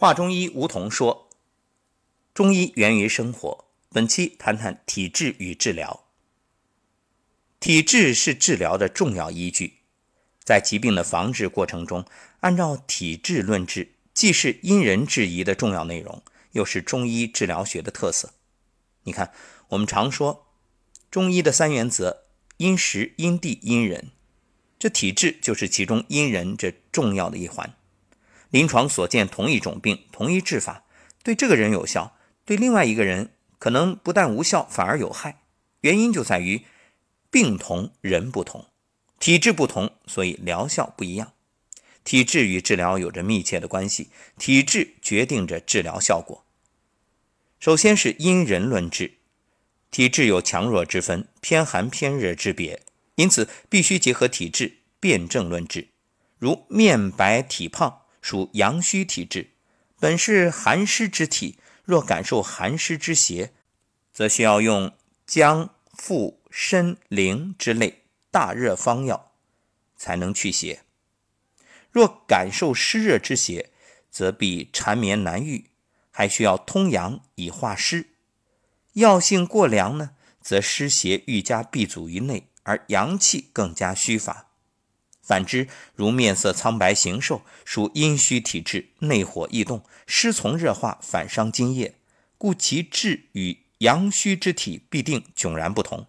华中医吴桐说：“中医源于生活。本期谈谈体质与治疗。体质是治疗的重要依据，在疾病的防治过程中，按照体质论治，既是因人制宜的重要内容，又是中医治疗学的特色。你看，我们常说中医的三原则：因时、因地、因人。这体质就是其中因人这重要的一环。”临床所见同一种病，同一治法，对这个人有效，对另外一个人可能不但无效，反而有害。原因就在于病同人不同，体质不同，所以疗效不一样。体质与治疗有着密切的关系，体质决定着治疗效果。首先是因人论治，体质有强弱之分，偏寒偏热之别，因此必须结合体质辨证论治。如面白体胖。属阳虚体质，本是寒湿之体，若感受寒湿之邪，则需要用姜、附、参、苓之类大热方药，才能去邪；若感受湿热之邪，则必缠绵难愈，还需要通阳以化湿。药性过凉呢，则湿邪愈加闭阻于内，而阳气更加虚乏。反之，如面色苍白、形瘦，属阴虚体质，内火易动，湿从热化，反伤津液，故其质与阳虚之体必定迥然不同。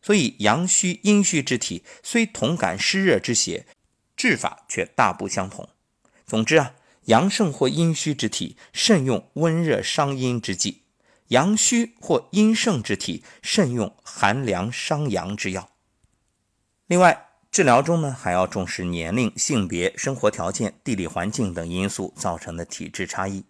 所以，阳虚、阴虚之体虽同感湿热之邪，治法却大不相同。总之啊，阳盛或阴虚之体，慎用温热伤阴之剂；阳虚或阴盛之体，慎用寒凉伤阳之药。另外，治疗中呢，还要重视年龄、性别、生活条件、地理环境等因素造成的体质差异。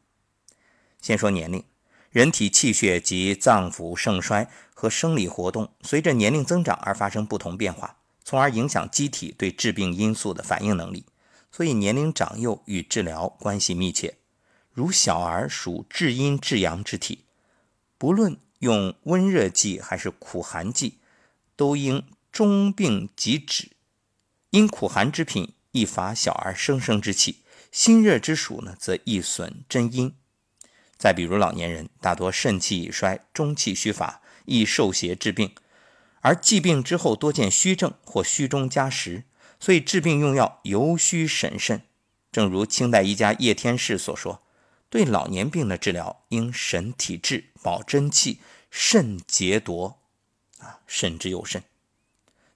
先说年龄，人体气血及脏腑盛衰和生理活动随着年龄增长而发生不同变化，从而影响机体对致病因素的反应能力。所以，年龄长幼与治疗关系密切。如小儿属至阴至阳之体，不论用温热剂还是苦寒剂，都应中病即止。因苦寒之品易乏小儿生生之气，心热之暑呢，则易损真阴。再比如老年人，大多肾气已衰，中气虚乏，易受邪致病，而既病之后多见虚症或虚中加实，所以治病用药尤需审慎。正如清代医家叶天士所说：“对老年病的治疗，应审体质，保真气，慎节夺。”啊，慎之又慎。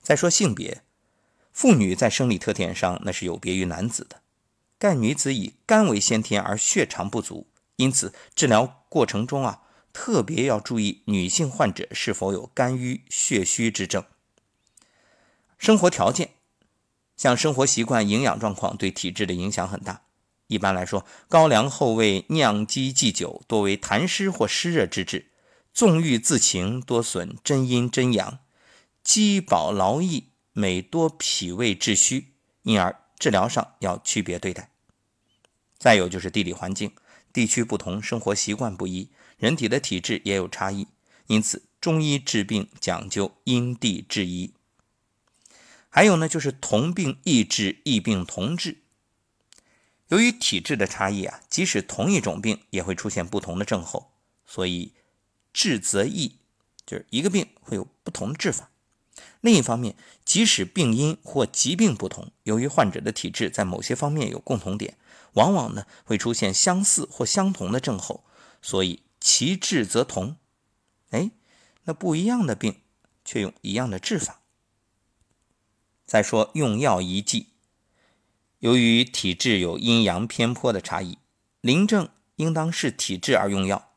再说性别。妇女在生理特点上那是有别于男子的，盖女子以肝为先天而血常不足，因此治疗过程中啊，特别要注意女性患者是否有肝郁血虚之症。生活条件，像生活习惯、营养状况对体质的影响很大。一般来说，高粱后味酿鸡祭酒多为痰湿或湿热之治，纵欲自情多损真阴真阳，饥饱劳逸。每多脾胃致虚，因而治疗上要区别对待。再有就是地理环境，地区不同，生活习惯不一，人体的体质也有差异，因此中医治病讲究因地制宜。还有呢，就是同病异治，异病同治。由于体质的差异啊，即使同一种病也会出现不同的症候，所以治则异，就是一个病会有不同的治法。另一方面，即使病因或疾病不同，由于患者的体质在某些方面有共同点，往往呢会出现相似或相同的症候，所以其治则同。哎，那不一样的病却用一样的治法。再说用药宜忌，由于体质有阴阳偏颇的差异，临症应当视体质而用药。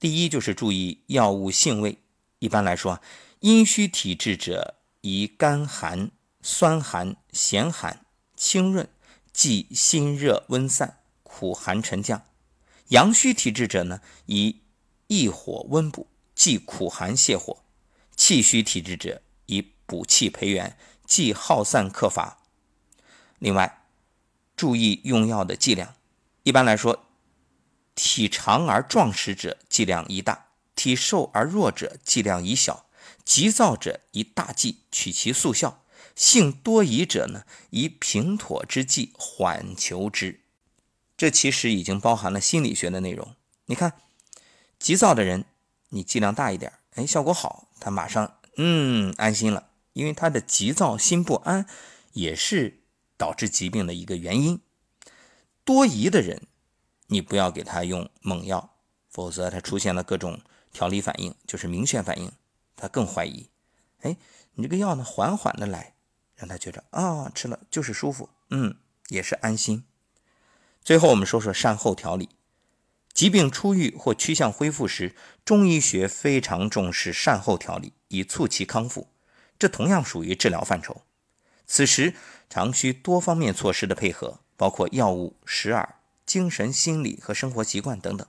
第一就是注意药物性味，一般来说啊。阴虚体质者宜甘寒、酸寒、咸寒、清润，忌辛热温散、苦寒沉降；阳虚体质者呢，宜益火温补，忌苦寒泻火；气虚体质者宜补气培元，忌耗散克乏。另外，注意用药的剂量。一般来说，体长而壮实者剂量宜大，体瘦而弱者剂量宜小。急躁者以大剂取其速效，性多疑者呢以平妥之剂缓求之。这其实已经包含了心理学的内容。你看，急躁的人，你剂量大一点，哎，效果好，他马上嗯安心了，因为他的急躁、心不安也是导致疾病的一个原因。多疑的人，你不要给他用猛药，否则他出现了各种调理反应，就是明显反应，他更怀疑。哎，你这个药呢，缓缓的来，让他觉着啊，吃了就是舒服，嗯，也是安心。最后，我们说说善后调理。疾病初愈或趋向恢复时，中医学非常重视善后调理，以促其康复。这同样属于治疗范畴。此时常需多方面措施的配合，包括药物、食饵、精神、心理和生活习惯等等。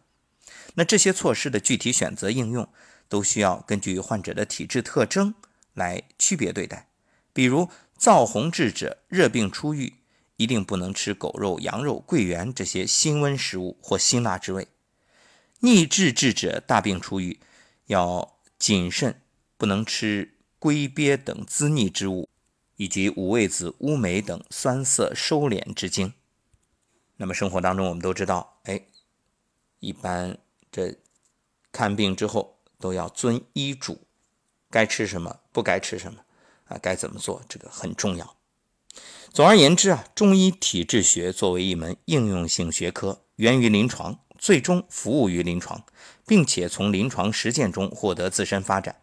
那这些措施的具体选择应用，都需要根据患者的体质特征来区别对待。比如燥红质者，热病初愈。一定不能吃狗肉、羊肉、桂圆这些辛温食物或辛辣之味。逆滞滞者大病初愈，要谨慎，不能吃龟鳖等滋腻之物，以及五味子、乌梅等酸涩收敛之精。那么生活当中，我们都知道，哎，一般这看病之后都要遵医嘱，该吃什么，不该吃什么，啊，该怎么做，这个很重要。总而言之啊，中医体质学作为一门应用性学科，源于临床，最终服务于临床，并且从临床实践中获得自身发展。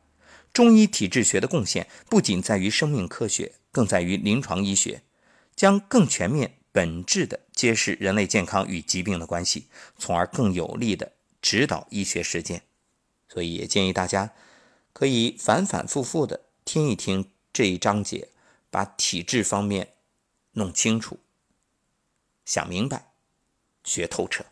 中医体质学的贡献不仅在于生命科学，更在于临床医学，将更全面、本质地揭示人类健康与疾病的关系，从而更有力地指导医学实践。所以，也建议大家可以反反复复的听一听这一章节，把体质方面。弄清楚，想明白，学透彻。